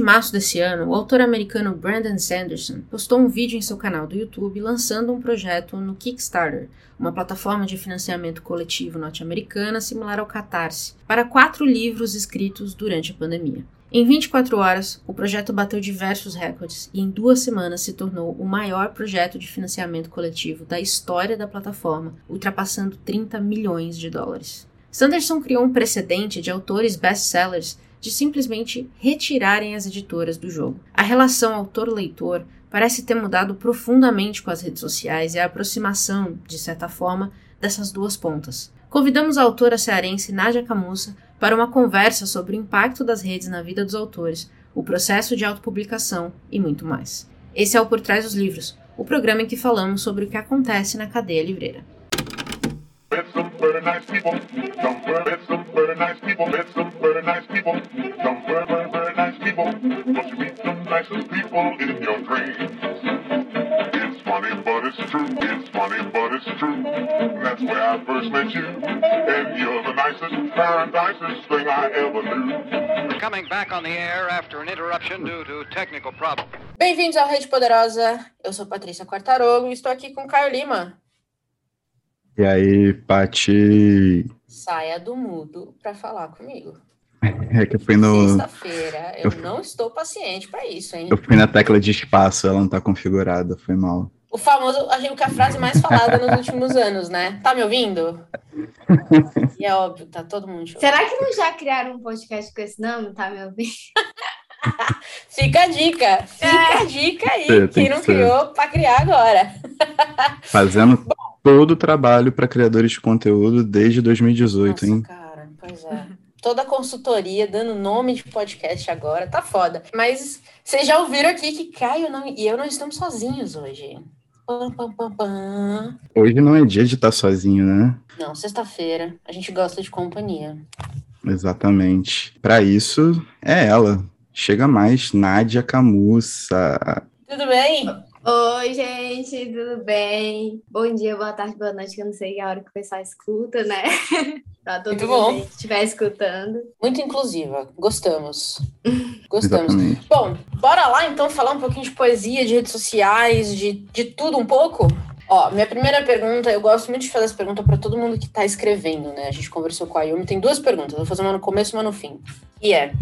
De março desse ano, o autor americano Brandon Sanderson postou um vídeo em seu canal do YouTube lançando um projeto no Kickstarter, uma plataforma de financiamento coletivo norte-americana similar ao Catarse, para quatro livros escritos durante a pandemia. Em 24 horas, o projeto bateu diversos recordes e em duas semanas se tornou o maior projeto de financiamento coletivo da história da plataforma, ultrapassando 30 milhões de dólares. Sanderson criou um precedente de autores best-sellers de simplesmente retirarem as editoras do jogo. A relação autor-leitor parece ter mudado profundamente com as redes sociais e a aproximação, de certa forma, dessas duas pontas. Convidamos a autora cearense Nádia Camussa para uma conversa sobre o impacto das redes na vida dos autores, o processo de autopublicação e muito mais. Esse é o Por Trás dos Livros, o programa em que falamos sobre o que acontece na cadeia livreira. Bem-vindos ao Rede Poderosa. Eu sou Patrícia Quartarogo e estou aqui com Caio Lima. E aí, Pati? Saia do mudo para falar comigo. É que eu fui no. Sexta-feira, eu, eu, não estou paciente para isso, hein? Eu fui na tecla de espaço, ela não tá configurada, foi mal. O famoso, a gente, que é a frase mais falada nos últimos anos, né? Tá me ouvindo? e é óbvio, tá todo mundo chorando. Será que não já criaram um podcast com esse nome? Tá me ouvindo? fica a dica, fica é. a dica aí. Sim, Quem não criou, para criar agora. Fazendo Bom, todo o trabalho para criadores de conteúdo desde 2018, nossa, hein? Cara, pois é toda a consultoria, dando nome de podcast agora, tá foda. Mas vocês já ouviram aqui que Caio não, e eu não estamos sozinhos hoje. Pam, pam, pam, pam. Hoje não é dia de estar sozinho, né? Não, sexta-feira. A gente gosta de companhia. Exatamente. Para isso, é ela. Chega mais, Nádia Camussa. Tudo bem? Oi, gente, tudo bem? Bom dia, boa tarde, boa noite, que eu não sei a hora que o pessoal escuta, né? pra todo Muito mundo bom. que estiver escutando. Muito inclusiva, gostamos. Gostamos. Exatamente. Bom, bora lá então falar um pouquinho de poesia, de redes sociais, de, de tudo um pouco? Ó, minha primeira pergunta, eu gosto muito de fazer essa pergunta para todo mundo que está escrevendo, né? A gente conversou com a Yumi, tem duas perguntas, vou fazer uma no começo e uma no fim. E é,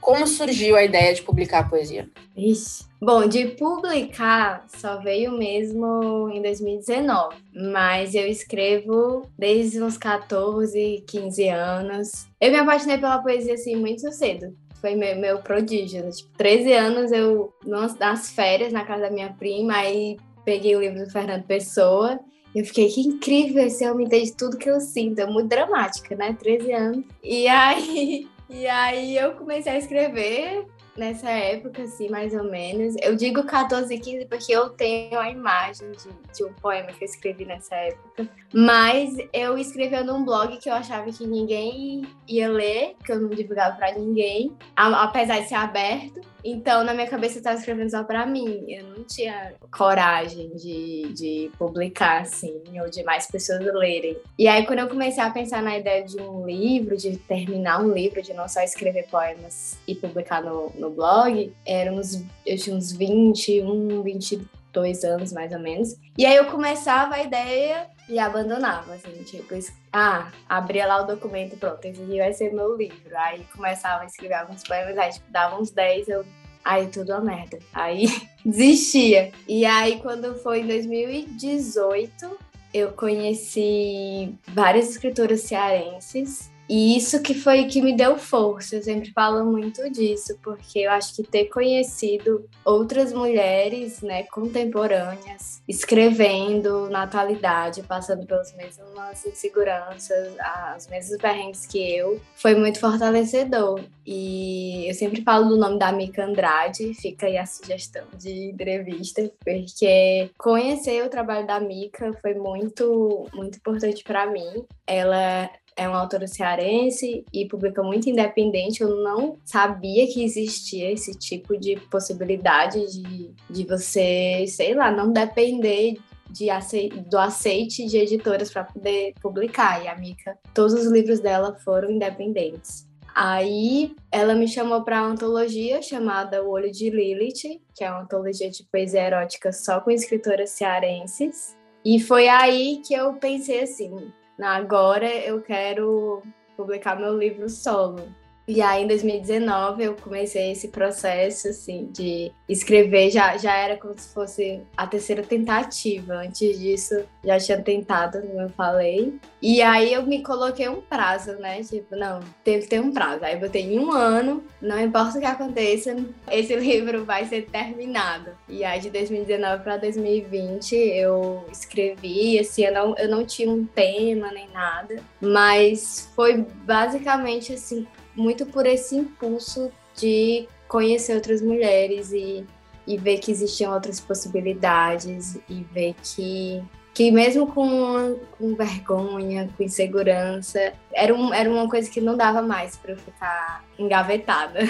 como surgiu a ideia de publicar a poesia? Ixi. Bom, de publicar só veio mesmo em 2019, mas eu escrevo desde uns 14, 15 anos. Eu me apaixonei pela poesia assim muito cedo. Foi meu, meu prodígio. Né? Tipo, 13 anos eu nas férias na casa da minha prima, aí peguei o livro do Fernando Pessoa eu fiquei, que incrível, esse homem entende tudo que eu sinto. É muito dramática, né? 13 anos. E aí e aí eu comecei a escrever nessa época, assim, mais ou menos. Eu digo 14 e 15 porque eu tenho a imagem de, de, um poema que eu escrevi nessa época. Mas eu escrevia num blog que eu achava que ninguém ia ler, que eu não divulgava para ninguém, apesar de ser aberto. Então, na minha cabeça, eu estava escrevendo só para mim. Eu não tinha coragem de, de publicar, assim, ou de mais pessoas lerem. E aí, quando eu comecei a pensar na ideia de um livro, de terminar um livro, de não só escrever poemas e publicar no, no blog, era uns, eu tinha uns 21, 22 anos, mais ou menos. E aí, eu começava a ideia e abandonava, assim, tipo, ah, abria lá o documento, pronto, esse aqui vai ser meu livro. Aí começava a escrever alguns poemas, aí tipo, dava uns 10, eu, aí tudo a merda. Aí desistia. E aí quando foi em 2018, eu conheci várias escritoras cearenses e isso que foi que me deu força. Eu sempre falo muito disso, porque eu acho que ter conhecido outras mulheres, né, contemporâneas, escrevendo na atualidade, passando pelas mesmas inseguranças, as mesmas perrengues que eu, foi muito fortalecedor. E eu sempre falo do nome da Mica Andrade, fica aí a sugestão de entrevista, porque conhecer o trabalho da Mica foi muito, muito importante para mim. Ela é uma autora cearense e publica muito independente. Eu não sabia que existia esse tipo de possibilidade de, de você, sei lá, não depender de ace do aceite de editoras para poder publicar. E a Mica, todos os livros dela foram independentes. Aí ela me chamou para uma antologia chamada O Olho de Lilith, que é uma antologia de poesia erótica só com escritoras cearenses. E foi aí que eu pensei assim, agora eu quero publicar meu livro solo. E aí, em 2019, eu comecei esse processo, assim, de escrever. Já, já era como se fosse a terceira tentativa. Antes disso, já tinha tentado, como eu falei. E aí, eu me coloquei um prazo, né? Tipo, não, teve que ter um prazo. Aí, botei em um ano, não importa o que aconteça, esse livro vai ser terminado. E aí, de 2019 para 2020, eu escrevi. Assim, eu não, eu não tinha um tema nem nada. Mas foi basicamente, assim, muito por esse impulso de conhecer outras mulheres e, e ver que existiam outras possibilidades e ver que que mesmo com, com vergonha, com insegurança, era, um, era uma coisa que não dava mais para eu ficar engavetada.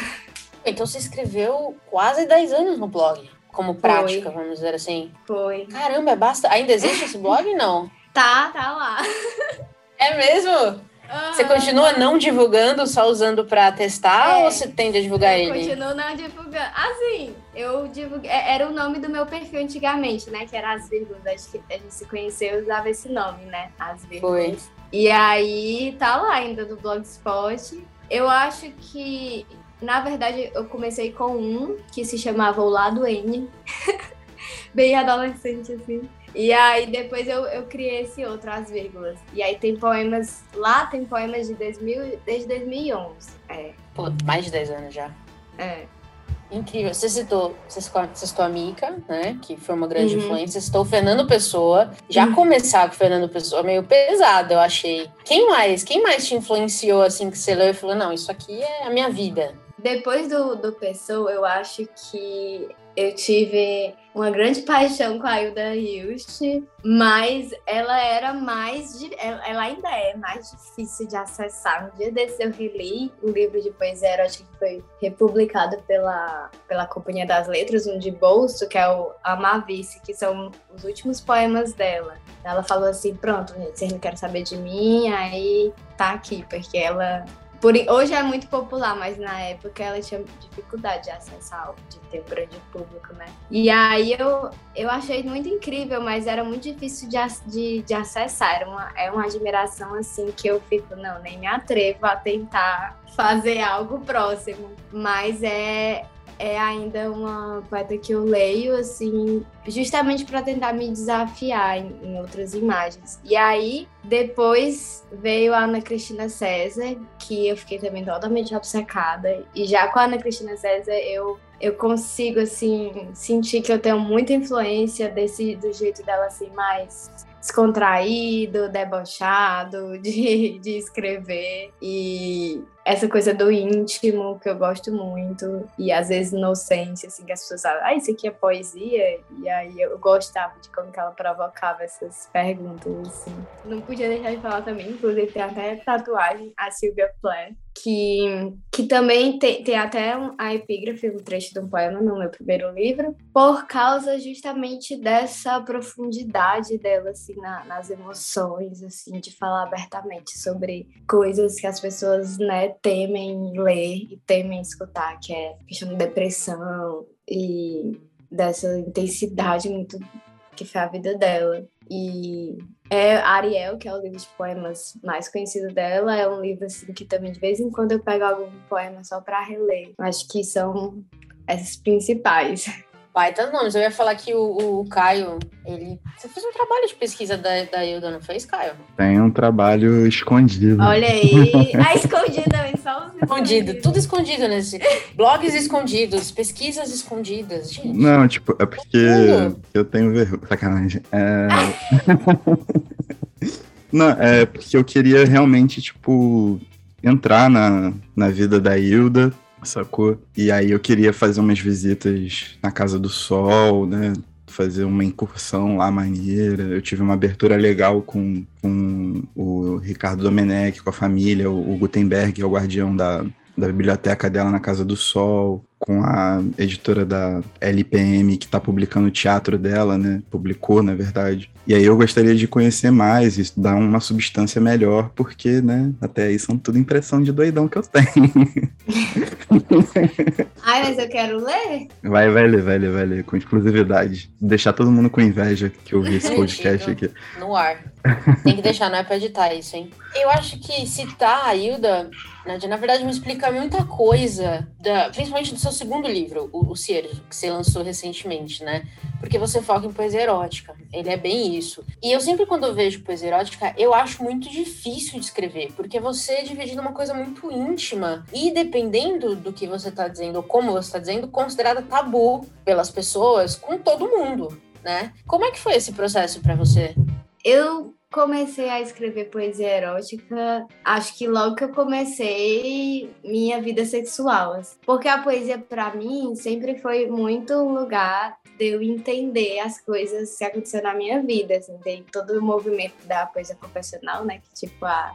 Então você escreveu quase 10 anos no blog, como prática, Foi. vamos dizer assim. Foi. Caramba, basta. Ainda existe esse blog não? Tá, tá lá. É mesmo? Você continua não divulgando, só usando para testar, é, ou você tende a divulgar eu ele? Continuo não divulgando. Assim, eu divulguei. É, era o nome do meu perfil antigamente, né? Que era As Vírgulas. Acho que a gente se conheceu e usava esse nome, né? As Vírgulas. E aí tá lá ainda do Blogspot. Eu acho que, na verdade, eu comecei com um que se chamava O Lado N. Bem adolescente, assim. E aí depois eu, eu criei esse outro, as vírgulas. E aí tem poemas, lá tem poemas de 2000, desde 2011. É. Pô, mais de 10 anos já. É. Incrível. Você citou, você citou a Mica, né? Que foi uma grande uhum. influência. Você citou o Fernando Pessoa. Já uhum. começar com o Fernando Pessoa meio pesado, eu achei. Quem mais? Quem mais te influenciou assim que você leu e falou, não, isso aqui é a minha vida? Depois do, do Pessoa, eu acho que eu tive uma grande paixão com a Hilda Hilst, mas ela era mais. Ela ainda é mais difícil de acessar. Um dia desse eu reli o livro de poesia erótica que foi republicado pela, pela Companhia das Letras, um de bolso, que é o Amavice, que são os últimos poemas dela. Ela falou assim: pronto, gente, vocês não querem saber de mim, aí tá aqui, porque ela por, hoje é muito popular, mas na época ela tinha dificuldade de acessar, de ter um grande público, né? E aí eu, eu achei muito incrível, mas era muito difícil de, de, de acessar. Era uma, é uma admiração assim que eu fico, não, nem me atrevo a tentar fazer algo próximo. Mas é, é ainda uma poeta que eu leio, assim, justamente para tentar me desafiar em, em, outras imagens. E aí, depois veio a Ana Cristina César, que eu fiquei também totalmente obcecada. E já com a Ana Cristina César, eu, eu consigo, assim, sentir que eu tenho muita influência desse, do jeito dela, assim, mais descontraído, debochado de, de escrever. E essa coisa do íntimo que eu gosto muito e às vezes inocência, assim, que as pessoas falam, ah, isso aqui é poesia, e aí eu gostava de como que ela provocava essas perguntas, assim. Não podia deixar de falar também, inclusive tem até tatuagem, a Sylvia Plath, que, que também tem, tem até a epígrafe, um trecho de um poema no meu primeiro livro, por causa justamente dessa profundidade dela, assim, na, nas emoções, assim, de falar abertamente sobre coisas que as pessoas, né, temem ler e temem escutar, que é questão de depressão e dessa intensidade muito que foi a vida dela. E é Ariel, que é o livro de poemas mais conhecido dela, é um livro assim que também de vez em quando eu pego algum poema só para reler. Acho que são esses principais. Baita nomes. Eu ia falar que o, o, Caio, ele. Você fez um trabalho de pesquisa da, da Hilda, não fez, Caio? Tem um trabalho escondido. Olha aí. Ah, escondido também, só os Escondido, tudo escondido nesse. Blogs escondidos, pesquisas escondidas, gente. Não, tipo, é porque eu tenho vergonha. Sacanagem. É. não, é porque eu queria realmente, tipo, entrar na, na vida da Hilda sacou? E aí eu queria fazer umas visitas na Casa do Sol, né? Fazer uma incursão lá maneira. Eu tive uma abertura legal com, com o Ricardo Domenech, com a família, o, Gutenberg, é o guardião da, da biblioteca dela na Casa do Sol, com a editora da LPM que está publicando o teatro dela, né? Publicou, na verdade. E aí eu gostaria de conhecer mais dar uma substância melhor, porque, né, até aí são tudo impressão de doidão que eu tenho. Ai, mas eu quero ler. Vai, vai ler, vai ler, vai ler, com exclusividade. Deixar todo mundo com inveja que eu vi esse podcast aqui. No ar. Tem que deixar, não é pra editar isso, hein? Eu acho que citar a Hilda, Nadia, na verdade me explica muita coisa, da, principalmente do seu segundo livro, o, o Cier, que você lançou recentemente, né? Porque você foca em poesia erótica. Ele é bem isso. E eu sempre, quando eu vejo poesia erótica, eu acho muito difícil de escrever, porque você é dividindo uma coisa muito íntima. E dependendo do que você está dizendo, ou como você está dizendo, considerada tabu pelas pessoas, com todo mundo, né? Como é que foi esse processo para você? Eu comecei a escrever poesia erótica, acho que logo que eu comecei minha vida sexual. Assim. Porque a poesia, para mim, sempre foi muito um lugar de eu entender as coisas que aconteceram na minha vida. Assim, tem todo o movimento da poesia confessional, né? Que, tipo, a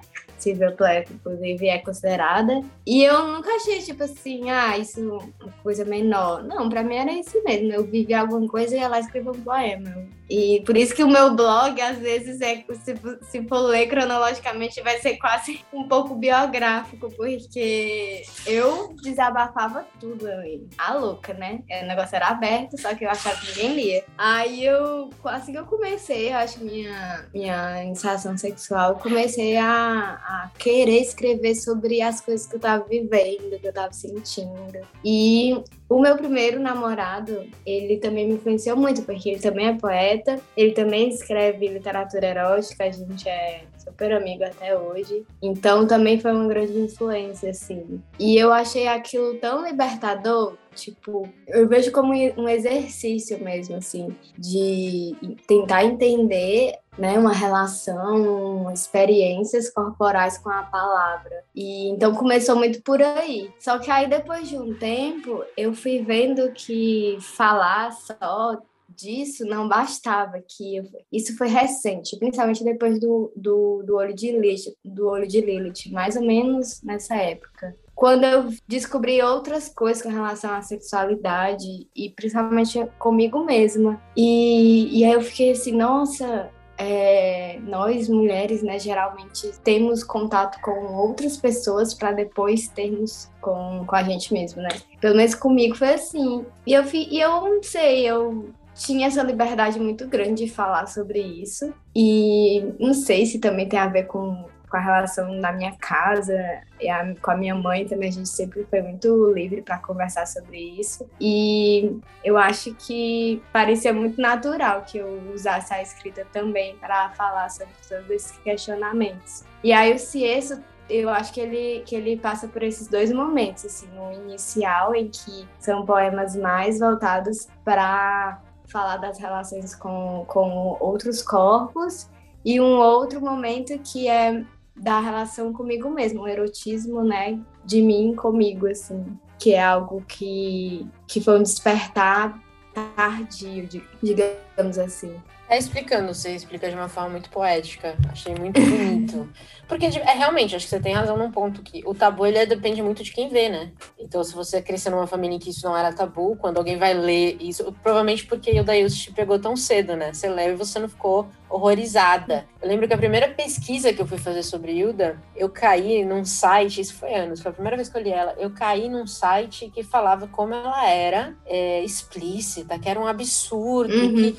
Plath, inclusive, é considerada. E eu nunca achei, tipo assim, ah, isso é uma coisa menor. Não, para mim era isso mesmo. Eu vivi alguma coisa e ia lá escrever um poema. E por isso que o meu blog, às vezes, é, se, se for ler cronologicamente, vai ser quase um pouco biográfico, porque eu desabafava tudo ali. A louca, né? O negócio era aberto, só que eu achava que ninguém lia. Aí eu, assim que eu comecei, eu acho minha, minha iniciação sexual, comecei a, a querer escrever sobre as coisas que eu tava vivendo, que eu tava sentindo. E o meu primeiro namorado, ele também me influenciou muito, porque ele também é poeta, ele também escreve literatura erótica, a gente é super amigo até hoje. Então também foi uma grande influência, assim. E eu achei aquilo tão libertador, tipo, eu vejo como um exercício mesmo, assim, de tentar entender né, uma relação, experiências corporais com a palavra. E então começou muito por aí. Só que aí depois de um tempo, eu fui vendo que falar só disso não bastava, que eu, isso foi recente, principalmente depois do, do, do olho de Lilith, do olho de Lilith, mais ou menos nessa época quando eu descobri outras coisas com relação à sexualidade e principalmente comigo mesma. E, e aí eu fiquei assim, nossa, é, nós mulheres, né, geralmente temos contato com outras pessoas para depois termos com, com a gente mesmo, né? Pelo menos comigo foi assim. E eu, e eu não sei, eu tinha essa liberdade muito grande de falar sobre isso. E não sei se também tem a ver com com a relação na minha casa e a, com a minha mãe também a gente sempre foi muito livre para conversar sobre isso. E eu acho que parecia muito natural que eu usasse a escrita também para falar sobre todos esses questionamentos. E aí o Cieso eu acho que ele, que ele passa por esses dois momentos, assim, no inicial, em que são poemas mais voltados para falar das relações com, com outros corpos, e um outro momento que é da relação comigo mesmo, o erotismo, né, de mim comigo, assim, que é algo que, que foi um despertar tardio, digamos assim. Tá explicando, você explica de uma forma muito poética. Achei muito bonito. Porque é realmente, acho que você tem razão num ponto que o tabu ele depende muito de quem vê, né? Então, se você cresceu numa família em que isso não era tabu, quando alguém vai ler isso, provavelmente porque o Daíus te pegou tão cedo, né? Você leu e você não ficou horrorizada. Eu lembro que a primeira pesquisa que eu fui fazer sobre Hilda, eu caí num site, isso foi anos, foi a primeira vez que eu li ela, eu caí num site que falava como ela era é, explícita, que era um absurdo, uhum. que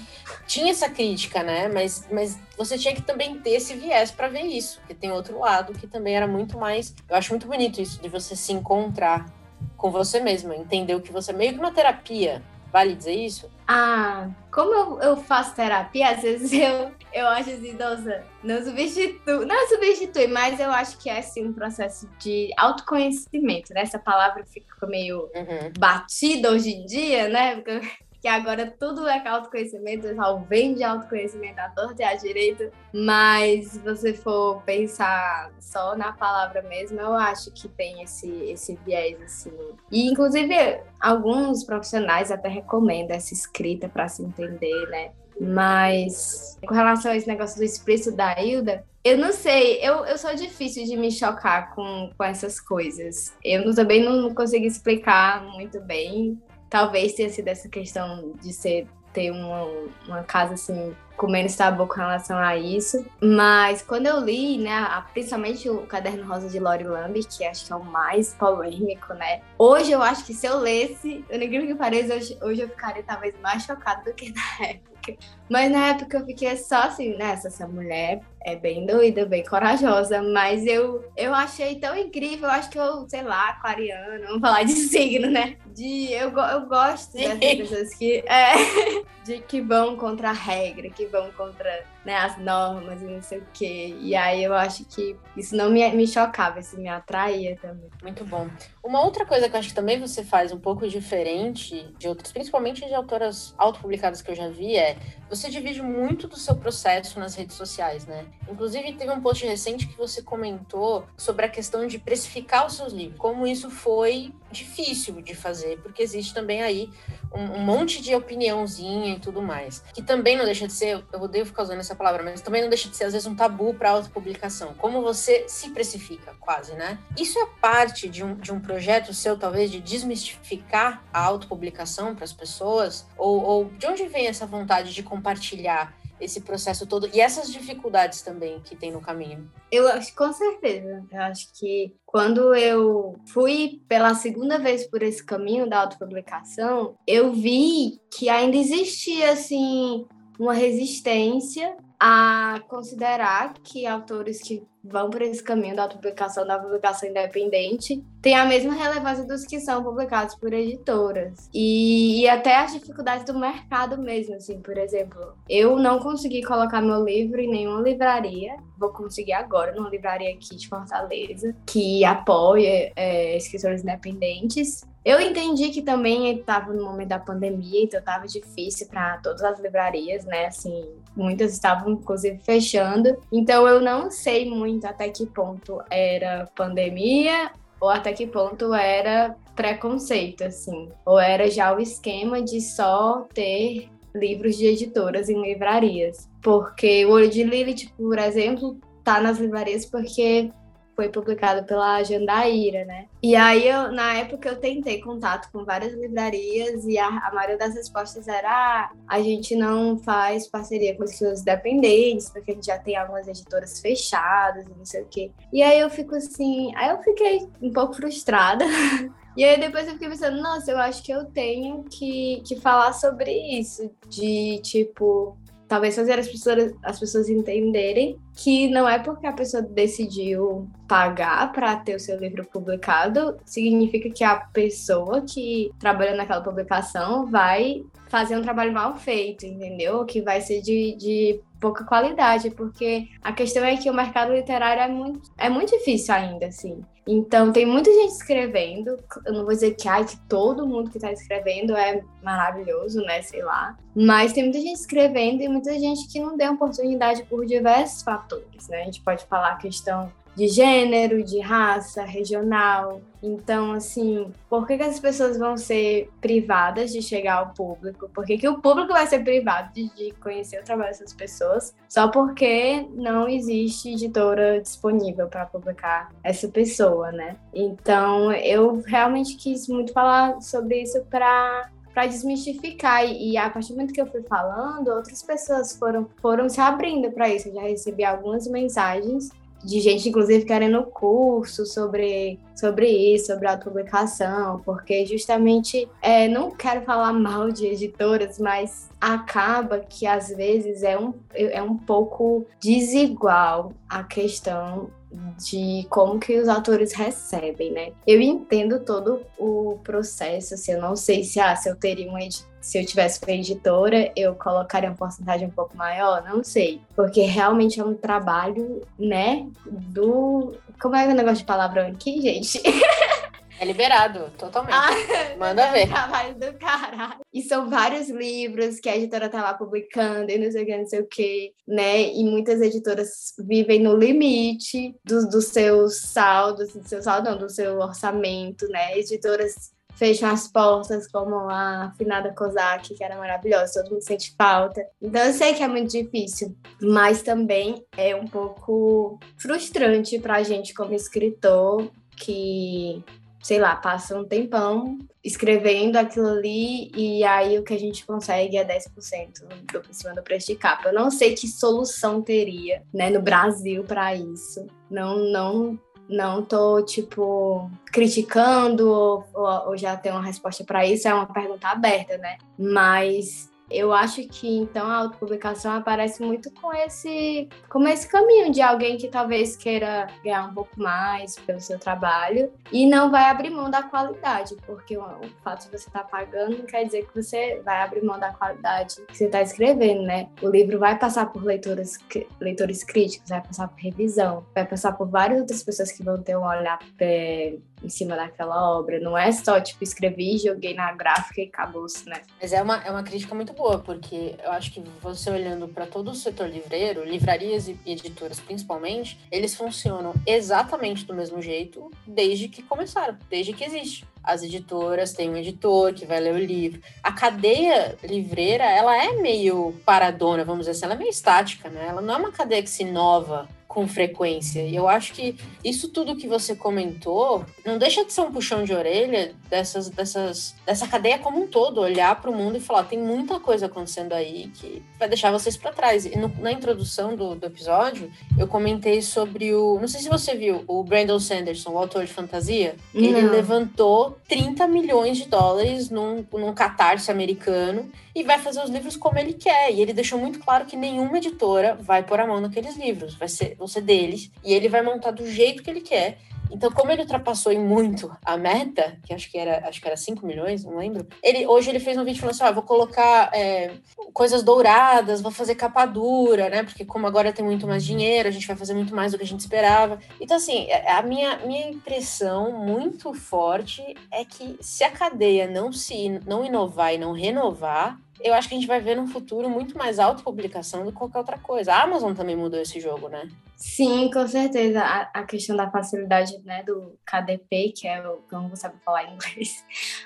tinha essa crítica, né? Mas, mas você tinha que também ter esse viés para ver isso, porque tem outro lado que também era muito mais. Eu acho muito bonito isso de você se encontrar com você mesma, entender o que você. meio que uma terapia. Vale dizer isso? Ah, como eu, eu faço terapia, às vezes eu, eu acho assim, nossa, não substitui, não substitui, mas eu acho que é assim um processo de autoconhecimento, né? Essa palavra fica meio uhum. batida hoje em dia, né? Porque que agora tudo é autoconhecimento, só vem de autoconhecimento à torta e à direita, mas se você for pensar só na palavra mesmo, eu acho que tem esse, esse viés, assim. E, inclusive, alguns profissionais até recomendam essa escrita para se entender, né? Mas com relação a esse negócio do expresso da Hilda, eu não sei, eu, eu sou difícil de me chocar com, com essas coisas. Eu também não consegui explicar muito bem. Talvez tenha sido essa questão de ser ter uma, uma casa assim com menos tabu com relação a isso. Mas quando eu li, né, principalmente o Caderno Rosa de Lori Lamb, que acho que é o mais polêmico, né? Hoje eu acho que se eu lesse, eu nem que pareça, hoje, hoje eu ficaria talvez mais chocada do que na época. Mas na época eu fiquei só assim, né? Essa mulher é bem doida, bem corajosa, mas eu, eu achei tão incrível, eu acho que eu, sei lá, aquariano, vamos falar de signo, né? De, eu, eu gosto dessas pessoas que, é, de que vão contra a regra, que vão contra né, as normas e não sei o quê. E aí eu acho que isso não me, me chocava, isso me atraía também. Muito bom. Uma outra coisa que eu acho que também você faz um pouco diferente de outras, principalmente de autoras autopublicadas que eu já vi, é você divide muito do seu processo nas redes sociais, né? Inclusive, teve um post recente que você comentou sobre a questão de precificar os seus livros, como isso foi difícil de fazer, porque existe também aí um, um monte de opiniãozinha e tudo mais, que também não deixa de ser, eu odeio ficar usando essa palavra, mas também não deixa de ser, às vezes, um tabu para autopublicação. Como você se precifica, quase, né? Isso é parte de um, de um projeto seu, talvez, de desmistificar a autopublicação para as pessoas? Ou, ou de onde vem essa vontade de compartilhar esse processo todo e essas dificuldades também que tem no caminho? Eu acho, com certeza. Eu acho que quando eu fui pela segunda vez por esse caminho da autopublicação, eu vi que ainda existia, assim, uma resistência a considerar que autores que vão por esse caminho da publicação da publicação independente têm a mesma relevância dos que são publicados por editoras. E, e, até as dificuldades do mercado mesmo assim por exemplo eu não consegui colocar meu livro em nenhuma livraria. Vou conseguir agora numa livraria aqui de Fortaleza que apoia é, escritores independentes eu entendi que também estava no momento da pandemia, então estava difícil para todas as livrarias, né? Assim, muitas estavam inclusive fechando. Então eu não sei muito até que ponto era pandemia ou até que ponto era preconceito, assim, ou era já o esquema de só ter livros de editoras em livrarias. Porque o Olho de Lilith, por exemplo, tá nas livrarias porque foi publicado pela Jandaíra, né? E aí, eu, na época, eu tentei contato com várias livrarias e a, a maioria das respostas era ah, a gente não faz parceria com escritores independentes, porque a gente já tem algumas editoras fechadas e não sei o quê. E aí eu fico assim, aí eu fiquei um pouco frustrada. E aí depois eu fiquei pensando, nossa, eu acho que eu tenho que, que falar sobre isso, de tipo, talvez fazer as pessoas, as pessoas entenderem que não é porque a pessoa decidiu pagar para ter o seu livro publicado, significa que a pessoa que trabalha naquela publicação vai fazer um trabalho mal feito, entendeu? Que vai ser de, de pouca qualidade, porque a questão é que o mercado literário é muito, é muito difícil ainda, assim. Então, tem muita gente escrevendo. Eu não vou dizer que, ai, que todo mundo que está escrevendo é maravilhoso, né? Sei lá. Mas tem muita gente escrevendo e muita gente que não deu oportunidade por diversos fatores, né? A gente pode falar a questão de gênero, de raça, regional. Então, assim, por que, que as pessoas vão ser privadas de chegar ao público? Por que, que o público vai ser privado de, de conhecer o trabalho dessas pessoas só porque não existe editora disponível para publicar essa pessoa, né? Então, eu realmente quis muito falar sobre isso para para desmistificar. E, a partir do momento que eu fui falando, outras pessoas foram, foram se abrindo para isso. Eu já recebi algumas mensagens de gente, inclusive, querendo curso sobre, sobre isso, sobre autopublicação, porque justamente é, não quero falar mal de editoras, mas acaba que às vezes é um, é um pouco desigual a questão de como que os atores recebem, né? Eu entendo todo o processo, assim, eu não sei se, ah, se eu teria um editor se eu tivesse uma editora, eu colocaria uma porcentagem um pouco maior? Não sei. Porque realmente é um trabalho, né, do... Como é o negócio de palavrão aqui, gente? É liberado, totalmente. Ah, Manda ver. Trabalho do caralho. E são vários livros que a editora tá lá publicando e não sei o que, não sei o que, né? E muitas editoras vivem no limite dos, dos seus saldos, do seu saldo não, do seu orçamento, né? Editoras fecham as portas, como a finada Kozak, que era maravilhosa, todo mundo sente falta. Então eu sei que é muito difícil, mas também é um pouco frustrante para a gente como escritor que sei lá, passa um tempão escrevendo aquilo ali e aí o que a gente consegue é 10% do, cima do preço de capa. Eu não sei que solução teria, né, no Brasil para isso. Não, não não tô, tipo, criticando ou, ou, ou já tenho uma resposta para isso, é uma pergunta aberta, né? Mas eu acho que então a autopublicação aparece muito com esse, com esse caminho de alguém que talvez queira ganhar um pouco mais pelo seu trabalho e não vai abrir mão da qualidade, porque o, fato de você estar tá pagando não quer dizer que você vai abrir mão da qualidade que você está escrevendo, né? O livro vai passar por leitores, leitores críticos, vai passar por revisão, vai passar por várias outras pessoas que vão ter um olhar é, em cima daquela obra. Não é só, tipo, escrevi, joguei na gráfica e acabou-se, né? Mas é uma, é uma crítica muito boa, porque eu acho que você olhando para todo o setor livreiro, livrarias e editoras principalmente, eles funcionam exatamente do mesmo jeito desde que começaram, desde que existe as editoras têm um editor que vai ler o livro. A cadeia livreira, ela é meio paradona, vamos dizer assim, ela é meio estática, né? Ela não é uma cadeia que se inova com frequência. E eu acho que isso tudo que você comentou não deixa de ser um puxão de orelha dessas, dessas, dessa cadeia como um todo, olhar para o mundo e falar: tem muita coisa acontecendo aí que vai deixar vocês para trás. E no, na introdução do, do, episódio, eu comentei sobre o. Não sei se você viu, o Brandon Sanderson, o autor de fantasia. Não. Ele levantou 30 milhões de dólares num, num catarse americano e vai fazer os livros como ele quer. E ele deixou muito claro que nenhuma editora vai pôr a mão naqueles livros, vai ser, vão ser deles, e ele vai montar do jeito que ele quer. Então, como ele ultrapassou em muito a meta, que acho que era, acho que era 5 milhões, não lembro, ele, hoje ele fez um vídeo falando assim: ah, vou colocar é, coisas douradas, vou fazer capa dura, né? Porque como agora tem muito mais dinheiro, a gente vai fazer muito mais do que a gente esperava. Então, assim, é, a minha, minha impressão muito forte é que se a cadeia não se não inovar e não renovar, eu acho que a gente vai ver no futuro muito mais autopublicação do que qualquer outra coisa. A Amazon também mudou esse jogo, né? Sim, com certeza. A, a questão da facilidade né, do KDP, que é o que eu não sabe falar em inglês,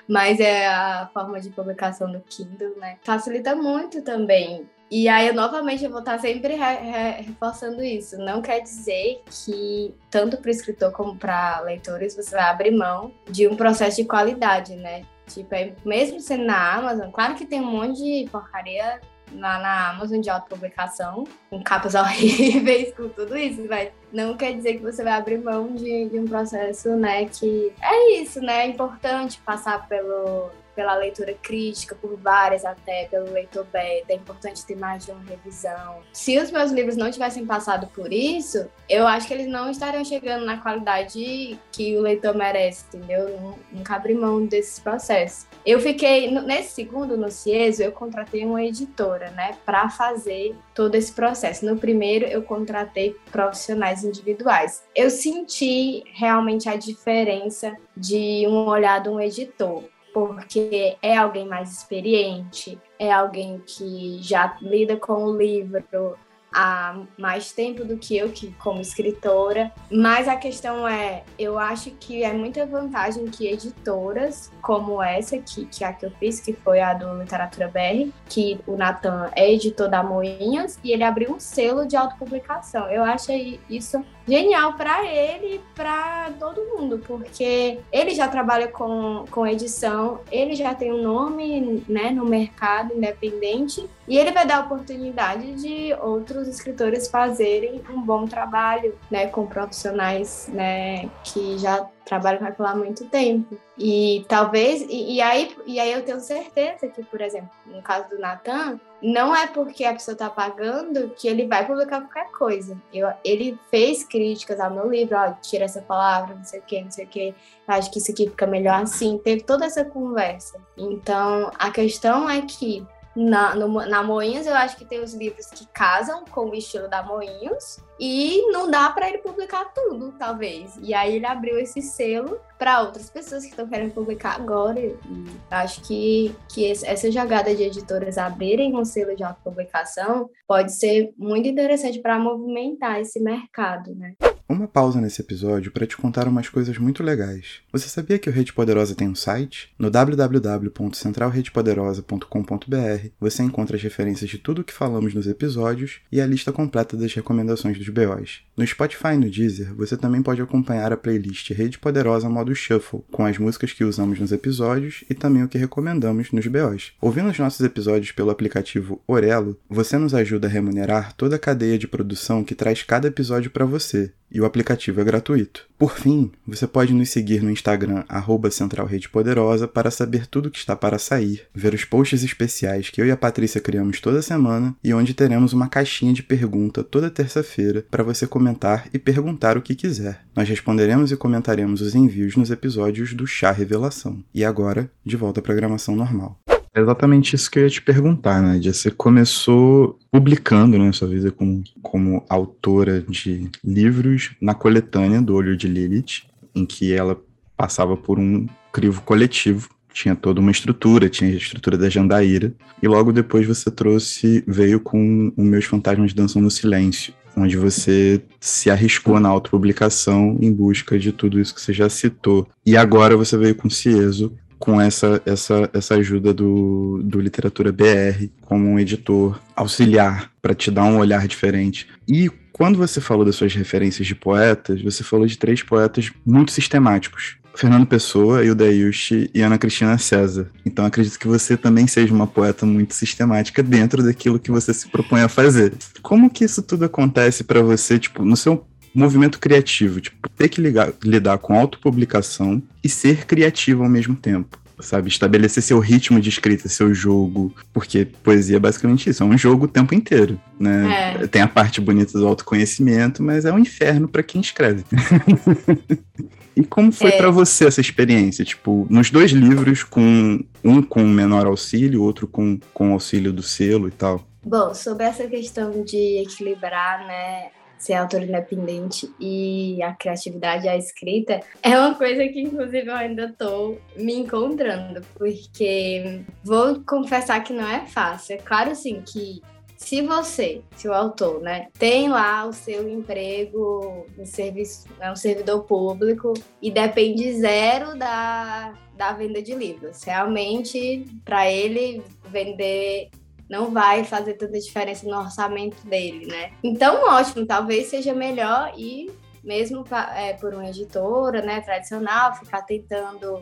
mas é a forma de publicação do Kindle, né? Facilita muito também. E aí, eu, novamente, eu vou estar sempre re, re, reforçando isso. Não quer dizer que, tanto para o escritor como para leitores, você vai abrir mão de um processo de qualidade, né? Tipo, é, mesmo sendo na Amazon, claro que tem um monte de porcaria lá na Amazon de autopublicação, com capas horríveis, com tudo isso, mas não quer dizer que você vai abrir mão de, de um processo, né, que é isso, né, é importante passar pelo, pela leitura crítica, por várias até, pelo leitor beta, é importante ter mais de uma revisão. Se os meus livros não tivessem passado por isso, eu acho que eles não estariam chegando na qualidade que o leitor merece, entendeu? Nunca abri mão desses processos. Eu fiquei, nesse segundo, no CIESO, eu contratei uma editora, né, para fazer todo esse processo. No primeiro, eu contratei profissionais individuais. Eu senti realmente a diferença de um olhar de um editor porque é alguém mais experiente, é alguém que já lida com o livro há mais tempo do que eu, que como escritora. Mas a questão é, eu acho que é muita vantagem que editoras como essa que é a que eu fiz, que foi a do Literatura BR, que o Natan é editor da Moinhas e ele abriu um selo de autopublicação. Eu acho isso genial para ele e para todo mundo, porque ele já trabalha com, com edição, ele já tem um nome né, no mercado independente e ele vai dar a oportunidade de outros escritores fazerem um bom trabalho né, com profissionais né, que já trabalho aquilo há muito tempo. E talvez, e, e, aí, e aí eu tenho certeza que, por exemplo, no caso do Natan, não é porque a pessoa está pagando que ele vai publicar qualquer coisa. Eu, ele fez críticas ao meu livro, ó, tira essa palavra, não sei o que, não sei o que, acho que isso aqui fica melhor assim. Teve toda essa conversa. Então, a questão é que na, no, na Moinhos, eu acho que tem os livros que casam com o estilo da Moinhos e não dá para ele publicar tudo, talvez. E aí ele abriu esse selo para outras pessoas que estão querendo publicar agora. E acho que, que essa jogada de editoras abrirem um selo de autopublicação pode ser muito interessante para movimentar esse mercado, né? Uma pausa nesse episódio para te contar umas coisas muito legais. Você sabia que o Rede Poderosa tem um site? No www.centralredepoderosa.com.br você encontra as referências de tudo o que falamos nos episódios e a lista completa das recomendações dos BOs. No Spotify e no Deezer, você também pode acompanhar a playlist Rede Poderosa modo Shuffle, com as músicas que usamos nos episódios e também o que recomendamos nos BOs. Ouvindo os nossos episódios pelo aplicativo Orelo, você nos ajuda a remunerar toda a cadeia de produção que traz cada episódio para você, e o aplicativo é gratuito. Por fim, você pode nos seguir no Instagram @centralredepoderosa para saber tudo que está para sair, ver os posts especiais que eu e a Patrícia criamos toda semana e onde teremos uma caixinha de pergunta toda terça-feira para você comentar e perguntar o que quiser. Nós responderemos e comentaremos os envios nos episódios do Chá Revelação. E agora, de volta à programação normal. É exatamente isso que eu ia te perguntar, né? Você começou publicando né, sua vida como, como autora de livros na coletânea do Olho de Lilith, em que ela passava por um crivo coletivo, tinha toda uma estrutura, tinha a estrutura da Jandaíra, e logo depois você trouxe, veio com o Meus Fantasmas Dançam no Silêncio, onde você se arriscou na autopublicação em busca de tudo isso que você já citou. E agora você veio com Cieso, com essa, essa, essa ajuda do, do Literatura BR como um editor auxiliar para te dar um olhar diferente. E quando você falou das suas referências de poetas, você falou de três poetas muito sistemáticos. Fernando Pessoa, Hilda Ilst e Ana Cristina César. Então acredito que você também seja uma poeta muito sistemática dentro daquilo que você se propõe a fazer. Como que isso tudo acontece para você, tipo, no seu movimento criativo, tipo, ter que ligar, lidar com autopublicação e ser criativo ao mesmo tempo. Sabe, estabelecer seu ritmo de escrita, seu jogo, porque poesia é basicamente isso, é um jogo o tempo inteiro, né? É. Tem a parte bonita do autoconhecimento, mas é um inferno para quem escreve. E como foi é. para você essa experiência? Tipo, nos dois livros, com um com menor auxílio, outro com, com auxílio do selo e tal. Bom, sobre essa questão de equilibrar, né, ser autor independente e a criatividade, a escrita, é uma coisa que, inclusive, eu ainda estou me encontrando, porque vou confessar que não é fácil. É claro, assim, que se você, se o autor, né, tem lá o seu emprego no serviço, é um servidor público e depende zero da, da venda de livros. Realmente, para ele vender não vai fazer tanta diferença no orçamento dele, né? Então, ótimo, talvez seja melhor ir mesmo é, por uma editora, né, tradicional, ficar tentando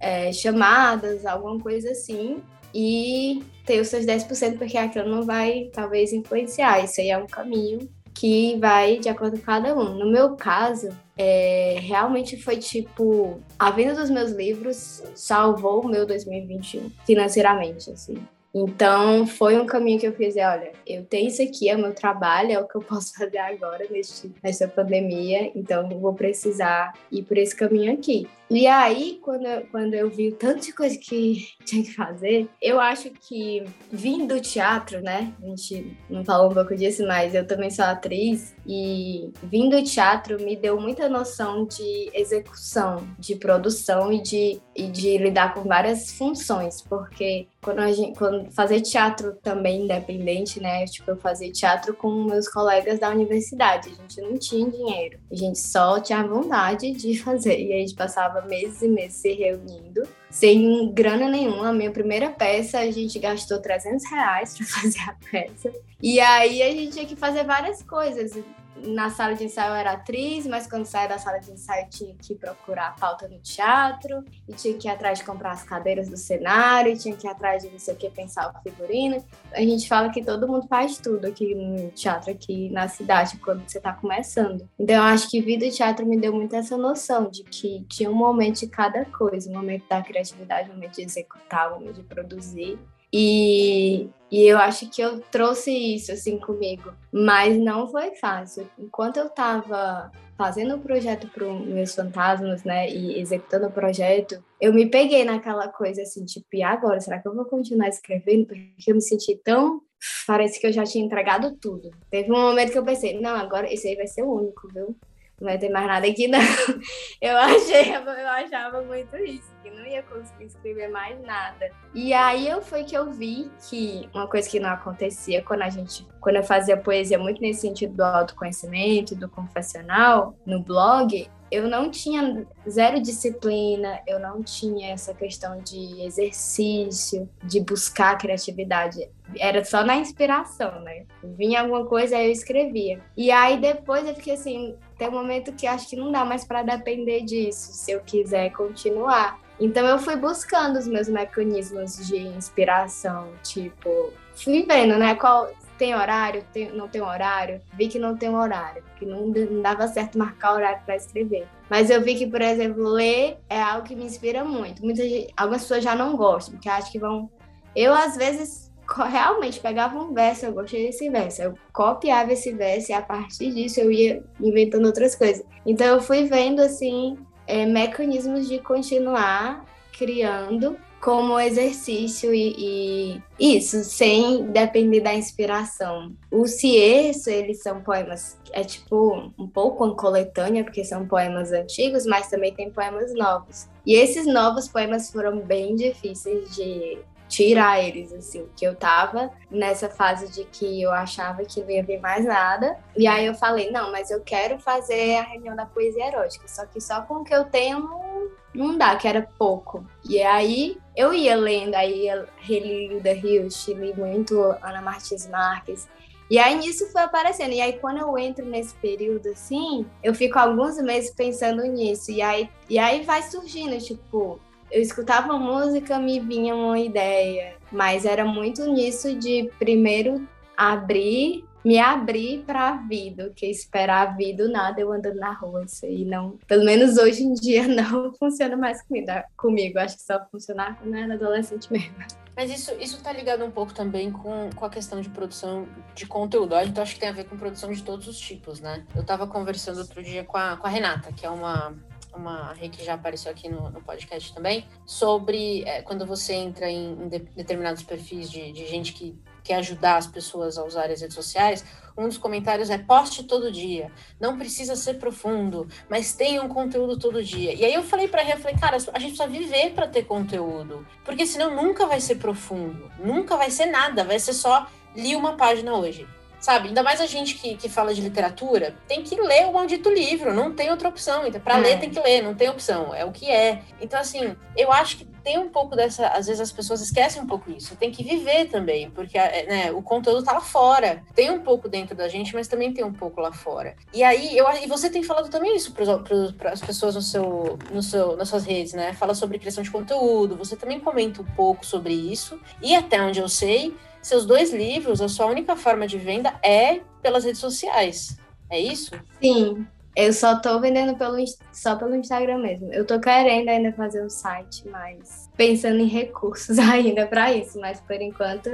é, chamadas, alguma coisa assim, e ter os seus 10%, porque aquilo não vai, talvez, influenciar. Isso aí é um caminho que vai de acordo com cada um. No meu caso, é, realmente foi tipo a venda dos meus livros salvou o meu 2021 financeiramente, assim. Então, foi um caminho que eu fiz, olha, eu tenho isso aqui, é o meu trabalho, é o que eu posso fazer agora neste, nessa pandemia, então vou precisar ir por esse caminho aqui. E aí, quando eu, quando eu vi o tanto de coisa que tinha que fazer, eu acho que vindo do teatro, né? A gente não falou um pouco disso, mas eu também sou atriz e vindo do teatro me deu muita noção de execução, de produção e de, e de lidar com várias funções, porque quando a gente quando fazer teatro também independente, né? Tipo, eu fazia teatro com meus colegas da universidade. A gente não tinha dinheiro, a gente só tinha vontade de fazer. E a gente passava meses e meses se reunindo, sem grana nenhuma. A minha primeira peça, a gente gastou 300 reais para fazer a peça. E aí a gente tinha que fazer várias coisas na sala de ensaio eu era atriz, mas quando saía da sala de ensaio tinha que procurar pauta no teatro, e tinha que ir atrás de comprar as cadeiras do cenário, tinha que ir atrás de não sei o que, pensar o figurino. A gente fala que todo mundo faz tudo aqui no teatro, aqui na cidade, quando você está começando. Então eu acho que vida e teatro me deu muito essa noção de que tinha um momento de cada coisa, um momento da criatividade, um momento de executar, um momento de produzir. E, e eu acho que eu trouxe isso assim comigo, mas não foi fácil. Enquanto eu estava fazendo o projeto para meus fantasmas, né, e executando o projeto, eu me peguei naquela coisa assim, tipo, e agora, será que eu vou continuar escrevendo? Porque eu me senti tão parece que eu já tinha entregado tudo. Teve um momento que eu pensei, não, agora esse aí vai ser o único, viu? não vai ter mais nada aqui, não. Eu achei, eu achava muito isso, que não ia conseguir escrever mais nada. E aí foi que eu vi que uma coisa que não acontecia quando a gente, quando eu fazia poesia muito nesse sentido do autoconhecimento, do confessional, no blog, eu não tinha zero disciplina, eu não tinha essa questão de exercício, de buscar criatividade. Era só na inspiração, né? Vinha alguma coisa, aí eu escrevia. E aí depois eu fiquei assim, tem um momento que acho que não dá mais para depender disso, se eu quiser continuar. Então eu fui buscando os meus mecanismos de inspiração, tipo, fui vendo, né, qual tem horário, tem, não tem horário. Vi que não tem horário, que não, não dava certo marcar horário para escrever. Mas eu vi que, por exemplo, ler é algo que me inspira muito. Muitas, algumas pessoas já não gostam, porque acham que vão. Eu, às vezes, realmente pegava um verso, eu gostei desse verso, eu copiava esse verso e a partir disso eu ia inventando outras coisas. Então eu fui vendo assim é, mecanismos de continuar criando como exercício e, e, isso, sem depender da inspiração. O Cierso, eles são poemas, é tipo um pouco uma coletânea, porque são poemas antigos, mas também tem poemas novos. E esses novos poemas foram bem difíceis de tirar eles, assim, que eu tava nessa fase de que eu achava que não ia ver mais nada. E aí eu falei, não, mas eu quero fazer a reunião da poesia erótica, só que só com o que eu tenho não, não dá, que era pouco. E aí eu ia lendo, aí reli Hilda Hilst, li muito Ana Martins Marques, e aí nisso foi aparecendo. E aí quando eu entro nesse período assim, eu fico alguns meses pensando nisso. E aí, e aí vai surgindo, tipo, eu escutava música, me vinha uma ideia, mas era muito nisso de primeiro abrir, me abrir para a vida, que esperar a vida nada eu andando na rua, isso aí não, pelo menos hoje em dia não funciona mais comigo, comigo. acho que só funcionar quando era adolescente mesmo. Mas isso, isso tá ligado um pouco também com, com a questão de produção de conteúdo. Gente acho que tem a ver com produção de todos os tipos, né? Eu tava conversando outro dia com a, com a Renata, que é uma uma rei que já apareceu aqui no, no podcast também, sobre é, quando você entra em, em de, determinados perfis de, de gente que quer ajudar as pessoas a usar as redes sociais, um dos comentários é poste todo dia, não precisa ser profundo, mas tenha um conteúdo todo dia. E aí eu falei para ela, falei, cara, a gente precisa viver para ter conteúdo, porque senão nunca vai ser profundo, nunca vai ser nada, vai ser só li uma página hoje. Sabe? Ainda mais a gente que, que fala de literatura, tem que ler o maldito livro, não tem outra opção. Então, para é. ler, tem que ler, não tem opção, é o que é. Então, assim, eu acho que tem um pouco dessa. Às vezes as pessoas esquecem um pouco isso. Tem que viver também, porque né, o conteúdo tá lá fora. Tem um pouco dentro da gente, mas também tem um pouco lá fora. E aí, eu, e você tem falado também isso para as pessoas no seu, no seu, nas suas redes, né? Fala sobre criação de conteúdo, você também comenta um pouco sobre isso. E até onde eu sei seus dois livros, a sua única forma de venda é pelas redes sociais. É isso? Sim. Eu só tô vendendo pelo, só pelo Instagram mesmo. Eu tô querendo ainda fazer um site, mas pensando em recursos ainda para isso, mas por enquanto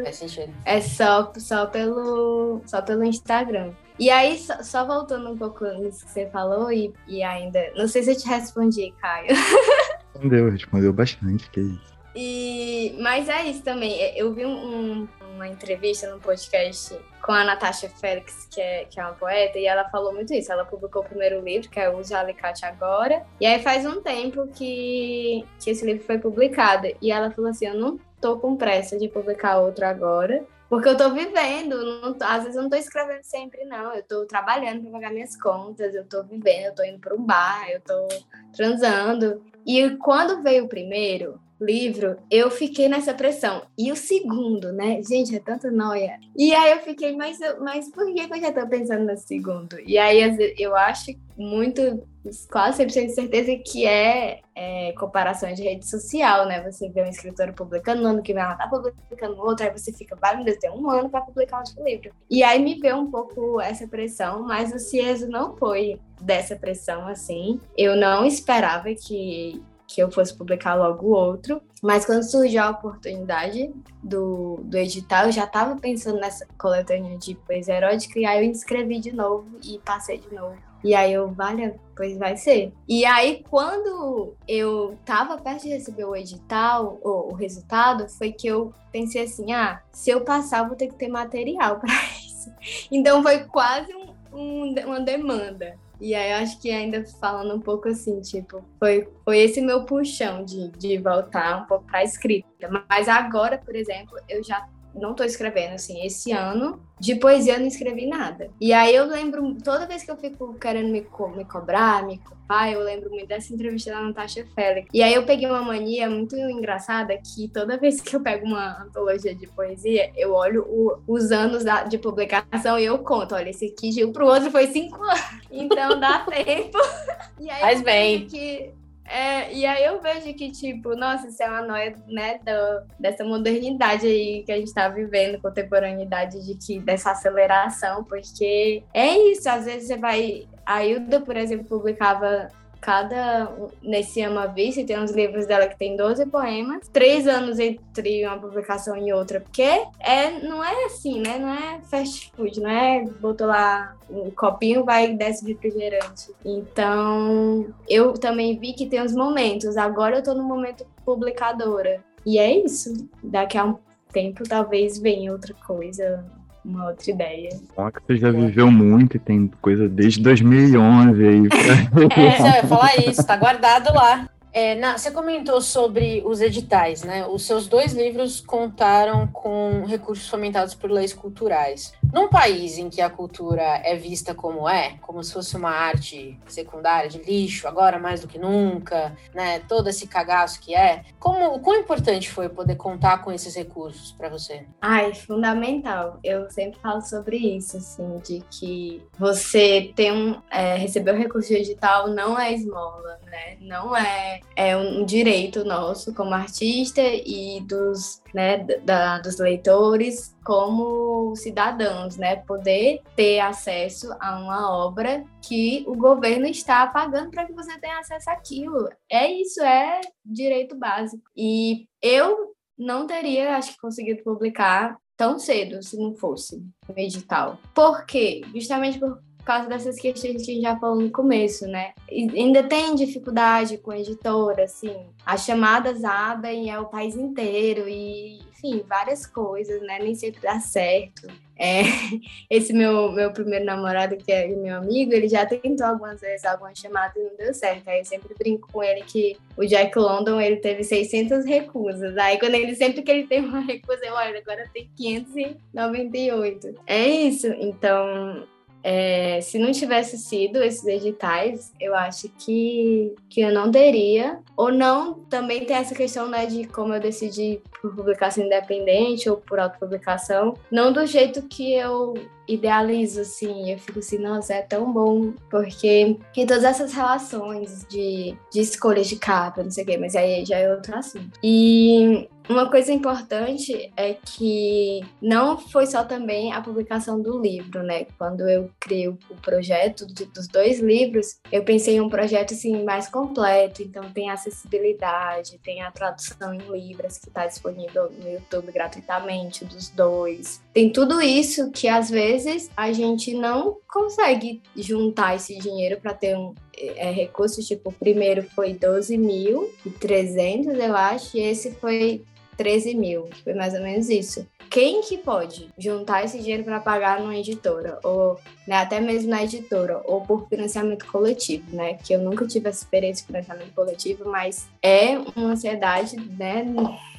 é só, só, pelo, só pelo Instagram. E aí, só, só, voltando um pouco nisso que você falou, e, e ainda. Não sei se eu te respondi, Caio. Respondeu, respondeu bastante, que isso. E, mas é isso também. Eu vi um, uma entrevista no podcast com a Natasha Félix, que é, que é uma poeta, e ela falou muito isso. Ela publicou o primeiro livro, que é Use Alicate Agora, e aí faz um tempo que, que esse livro foi publicado. E ela falou assim: Eu não tô com pressa de publicar outro agora, porque eu tô vivendo, não, às vezes eu não tô escrevendo sempre, não. Eu tô trabalhando para pagar minhas contas, eu tô vivendo, eu tô indo para um bar, eu tô transando. E quando veio o primeiro, livro, eu fiquei nessa pressão. E o segundo, né? Gente, é tanta noia. E aí eu fiquei, mas, mas por que eu já tô pensando no segundo? E aí eu acho muito, quase 100% de certeza que é, é, comparação de rede social, né? Você vê uma escritora publicando, no ano que vem ela tá publicando outro, aí você fica, vai, meu Deus, tem um ano para publicar outro livro. E aí me veio um pouco essa pressão, mas o Cieso não foi dessa pressão, assim. Eu não esperava que que eu fosse publicar logo outro. Mas quando surgiu a oportunidade do, do edital, eu já estava pensando nessa coletânea de poesia erótica, e aí eu inscrevi de novo e passei de novo. E aí eu, vale, pois vai ser. E aí, quando eu tava perto de receber o edital, o, o resultado, foi que eu pensei assim: ah, se eu passar, eu vou ter que ter material para isso. Então foi quase um, um, uma demanda. E aí eu acho que ainda falando um pouco assim, tipo, foi, foi esse meu puxão de, de voltar um pouco para a escrita. Mas agora, por exemplo, eu já não tô escrevendo, assim, esse ano de poesia eu não escrevi nada. E aí eu lembro, toda vez que eu fico querendo me, co me cobrar, me culpar, eu lembro muito dessa entrevista da Natasha Félix. E aí eu peguei uma mania muito engraçada que toda vez que eu pego uma antologia de poesia, eu olho o, os anos da, de publicação e eu conto, olha, esse aqui de um pro outro foi cinco anos. Então dá tempo. E aí Faz bem. Que é, e aí eu vejo que, tipo, nossa, isso é uma noia, né, do, dessa modernidade aí que a gente tá vivendo, contemporaneidade de que, dessa aceleração, porque é isso, às vezes você vai. A Hilda, por exemplo, publicava cada nesse Ama Vice tem uns livros dela que tem 12 poemas, três anos entre uma publicação e outra, porque é, não é assim, né? Não é fast food, não é botou lá um copinho, vai e desce refrigerante. Então, eu também vi que tem os momentos. Agora eu tô no momento publicadora. E é isso. Daqui a um tempo talvez venha outra coisa, uma outra ideia. Ó, que você já viveu muito e tem coisa desde 2011 aí. Pra... é, já ia falar isso, tá guardado lá. É, na, você comentou sobre os editais, né? Os seus dois livros contaram com recursos fomentados por leis culturais. Num país em que a cultura é vista como é, como se fosse uma arte secundária de lixo, agora mais do que nunca, né? Todo esse cagaço que é, como o quão importante foi poder contar com esses recursos para você? Ai, fundamental. Eu sempre falo sobre isso, assim, de que você tem um é, receber o recurso digital não é esmola, né? Não é, é um direito nosso como artista e dos né, da, dos leitores como cidadãos, né, poder ter acesso a uma obra que o governo está pagando para que você tenha acesso àquilo. É isso, é direito básico. E eu não teria, acho que, conseguido publicar tão cedo se não fosse um edital. Por quê? Justamente por causa dessas questões que a gente já falou no começo, né? E ainda tem dificuldade com a editora, assim, as chamadas abrem é o país inteiro e, enfim, várias coisas, né? Nem sempre dá certo. É, esse meu, meu primeiro namorado, que é meu amigo, ele já tentou algumas vezes algumas chamadas e não deu certo. Aí eu sempre brinco com ele que o Jack London, ele teve 600 recusas. Aí quando ele, sempre que ele tem uma recusa, eu olho, agora tem 598. É isso. Então, é, se não tivesse sido esses editais, eu acho que, que eu não teria. Ou não, também tem essa questão né, de como eu decidi por publicação independente ou por autopublicação. Não do jeito que eu idealizo, assim. Eu fico assim, nossa, é tão bom. Porque tem todas essas relações de, de escolhas de capa, não sei o quê, mas aí já é outro assunto. E uma coisa importante é que não foi só também a publicação do livro, né? Quando eu criei o projeto de, dos dois livros, eu pensei em um projeto assim mais completo. Então tem acessibilidade, tem a tradução em libras que está disponível no YouTube gratuitamente dos dois. Tem tudo isso que às vezes a gente não consegue juntar esse dinheiro para ter um é, recurso. Tipo, o primeiro foi 12.300, eu acho, e esse foi 13 mil. Foi mais ou menos isso. Quem que pode juntar esse dinheiro para pagar numa editora, ou né, até mesmo na editora, ou por financiamento coletivo, né? Que eu nunca tive essa experiência de financiamento coletivo, mas é uma ansiedade, né?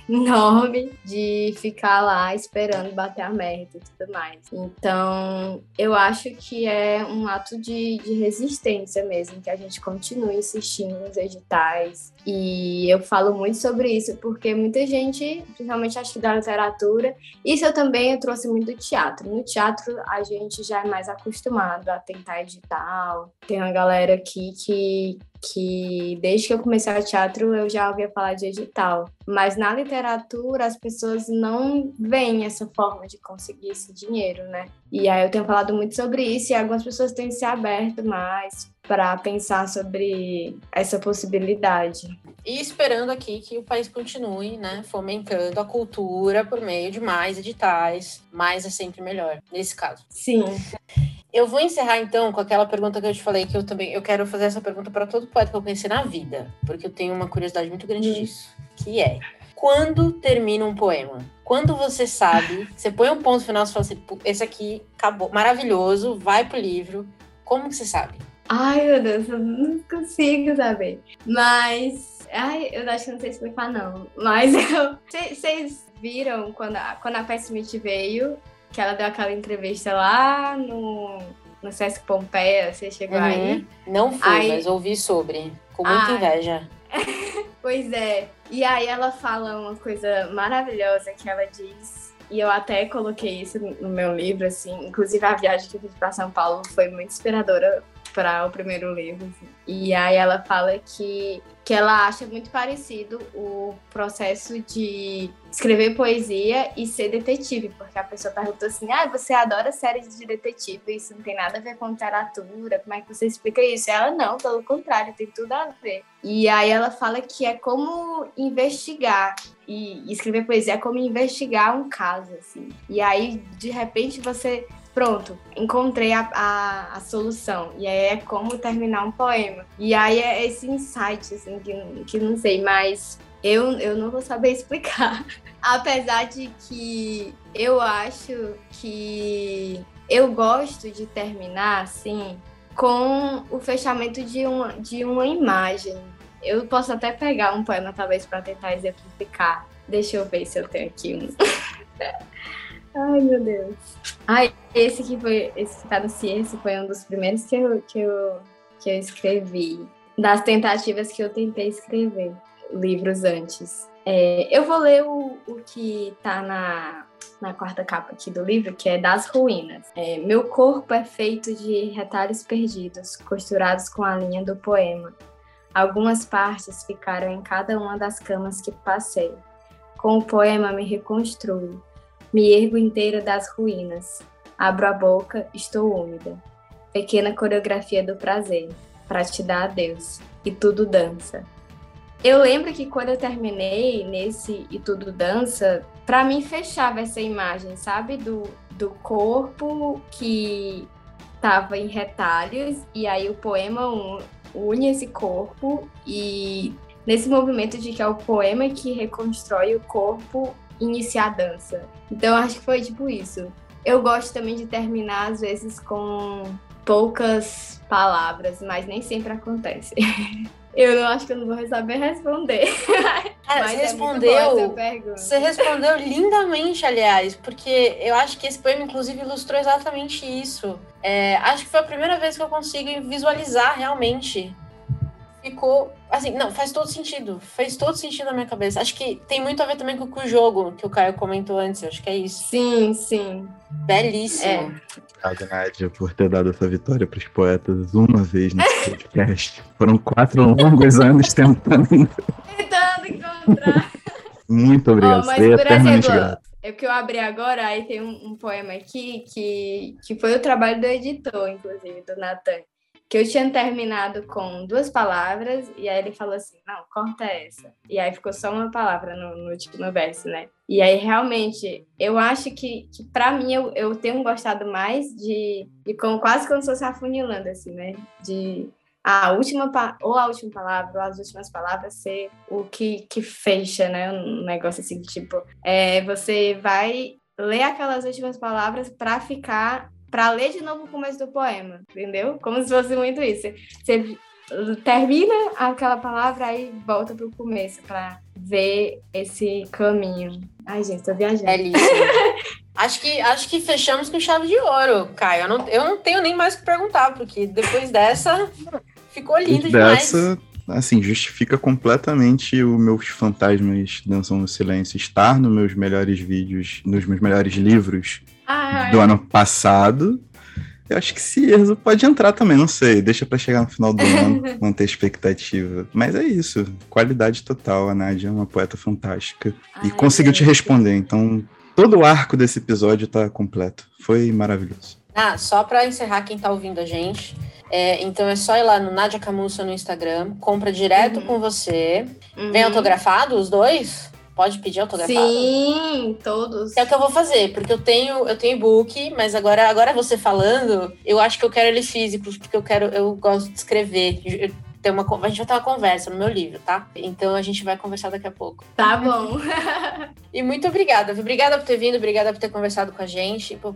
enorme de ficar lá esperando bater a merda e tudo mais. Então, eu acho que é um ato de, de resistência mesmo, que a gente continue insistindo nos editais. E eu falo muito sobre isso porque muita gente, principalmente acho que da literatura, isso eu também eu trouxe muito do teatro. No teatro a gente já é mais acostumado a tentar edital. Tem uma galera aqui que que desde que eu comecei a teatro eu já ouvia falar de edital. Mas na literatura as pessoas não veem essa forma de conseguir esse dinheiro, né? E aí eu tenho falado muito sobre isso e algumas pessoas têm se aberto mais para pensar sobre essa possibilidade. E esperando aqui que o país continue, né, fomentando a cultura por meio de mais editais, mais é sempre melhor, nesse caso. Sim. Eu vou encerrar então com aquela pergunta que eu te falei que eu também eu quero fazer essa pergunta para todo poeta que eu conheci na vida, porque eu tenho uma curiosidade muito grande hum. disso, que é quando termina um poema? Quando você sabe, você põe um ponto final e fala assim, esse aqui acabou, maravilhoso, vai pro livro. Como que você sabe? Ai, meu Deus, eu não consigo saber. Mas. Ai, eu acho que não sei explicar, não. Mas. Vocês viram quando a, quando a Smith veio, que ela deu aquela entrevista lá no, no Sesc Pompeia? Você chegou uhum. aí? Não fui, aí... mas ouvi sobre. Com muita Ai. inveja. pois é. E aí ela fala uma coisa maravilhosa que ela diz e eu até coloquei isso no meu livro, assim. Inclusive, a viagem que eu fiz para São Paulo foi muito inspiradora para o primeiro livro. Assim. E aí ela fala que, que ela acha muito parecido o processo de escrever poesia e ser detetive, porque a pessoa perguntou assim: ah, você adora séries de detetive, isso não tem nada a ver com literatura, como é que você explica isso? E ela, não, pelo contrário, tem tudo a ver. E aí ela fala que é como investigar. E escrever poesia é como investigar um caso, assim. E aí, de repente, você pronto, encontrei a, a, a, solução. E aí é como terminar um poema. E aí é esse insight, assim, que, que não sei, mas eu, eu não vou saber explicar. Apesar de que eu acho que eu gosto de terminar, assim, com o fechamento de uma, de uma imagem. Eu posso até pegar um poema, talvez, para tentar exemplificar. Deixa eu ver se eu tenho aqui um. Ai, meu Deus. Ai, esse que foi, esse que tá no Ciência foi um dos primeiros que eu, que eu, que eu escrevi. Das tentativas que eu tentei escrever livros antes. É, eu vou ler o, o que tá na, na quarta capa aqui do livro, que é Das Ruínas. É, Meu corpo é feito de retalhos perdidos, costurados com a linha do poema. Algumas partes ficaram em cada uma das camas que passei. Com o poema me reconstruo me ergo inteira das ruínas. Abro a boca, estou úmida. Pequena coreografia do prazer, para te dar adeus. E tudo dança. Eu lembro que quando eu terminei nesse E Tudo Dança, para mim fechava essa imagem, sabe? Do, do corpo que tava em retalhos, e aí o poema une esse corpo, e nesse movimento de que é o poema que reconstrói o corpo iniciar a dança. Então acho que foi tipo isso. Eu gosto também de terminar às vezes com poucas palavras, mas nem sempre acontece. Eu não acho que eu não vou saber responder. Cara, você é respondeu. Você respondeu lindamente, aliás, porque eu acho que esse poema, inclusive, ilustrou exatamente isso. É, acho que foi a primeira vez que eu consigo visualizar realmente ficou. Assim, não, faz todo sentido. Fez todo sentido na minha cabeça. Acho que tem muito a ver também com, com o jogo que o Caio comentou antes. Acho que é isso. Sim, sim. Belíssimo. É. Obrigado, Nádia, por ter dado essa vitória para os poetas uma vez nesse podcast. Foram quatro longos anos tentando. tentando encontrar. Muito obrigado. Oh, mas, por exemplo, é que eu abri agora, aí tem um, um, poema aqui que, que foi o trabalho do editor, inclusive, do Natan que eu tinha terminado com duas palavras, e aí ele falou assim: não, corta essa. E aí ficou só uma palavra no, no último verso, né? E aí realmente, eu acho que, que para mim eu, eu tenho gostado mais de, de como, quase como se fosse afunilando, assim, né? De a última ou a última palavra ou as últimas palavras ser o que, que fecha, né? Um negócio assim, tipo, é, você vai ler aquelas últimas palavras para ficar para ler de novo o começo do poema, entendeu? Como se fosse muito isso. Você termina aquela palavra aí volta pro começo para ver esse caminho. Ai, gente, tô viajando. É lindo. acho que acho que fechamos com chave de ouro, Caio. Eu não, eu não tenho nem mais o que perguntar, porque depois dessa ficou lindo demais. Dessa, assim, justifica completamente o meus fantasmas dançam no silêncio estar nos meus melhores vídeos, nos meus melhores livros Ai. do ano passado. Eu acho que Cierzo pode entrar também, não sei. Deixa para chegar no final do ano, não ter expectativa. Mas é isso, qualidade total. A Nádia é uma poeta fantástica. Ai, e conseguiu te responder, então todo o arco desse episódio tá completo. Foi maravilhoso. Ah, só para encerrar quem tá ouvindo a gente. É, então é só ir lá no Nadia Camussa no Instagram, compra direto uhum. com você. Uhum. Vem autografado os dois? Pode pedir autografado? Sim, todos. É o que eu vou fazer, porque eu tenho eu tenho e-book, mas agora agora você falando, eu acho que eu quero eles físicos, porque eu quero eu gosto de escrever. Eu ter uma, a gente vai ter uma conversa no meu livro, tá? Então a gente vai conversar daqui a pouco. Tá bom. e muito obrigada. Obrigada por ter vindo, obrigada por ter conversado com a gente, por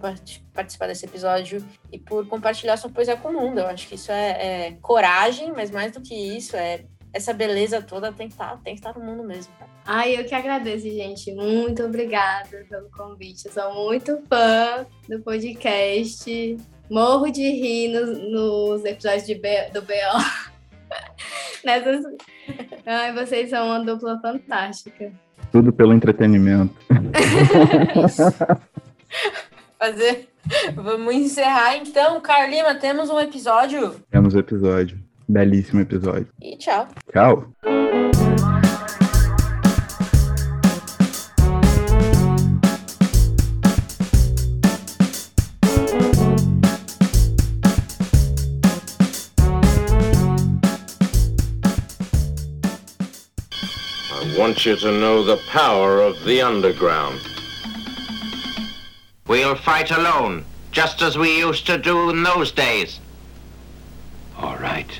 participar desse episódio e por compartilhar sua poesia com o mundo. Eu acho que isso é, é coragem, mas mais do que isso, é essa beleza toda tem que estar, tá, tem que estar no mundo mesmo. Ai, eu que agradeço, gente. Muito obrigada pelo convite. Eu sou muito fã do podcast. Morro de rir nos, nos episódios de B, do BO. Nessas... Ai, vocês são uma dupla fantástica. Tudo pelo entretenimento. Fazer. Vamos encerrar então, Carlima. Temos um episódio. Temos um episódio. Belíssimo episódio. E tchau. Tchau. I want you to know the power of the underground. We'll fight alone, just as we used to do in those days. All right.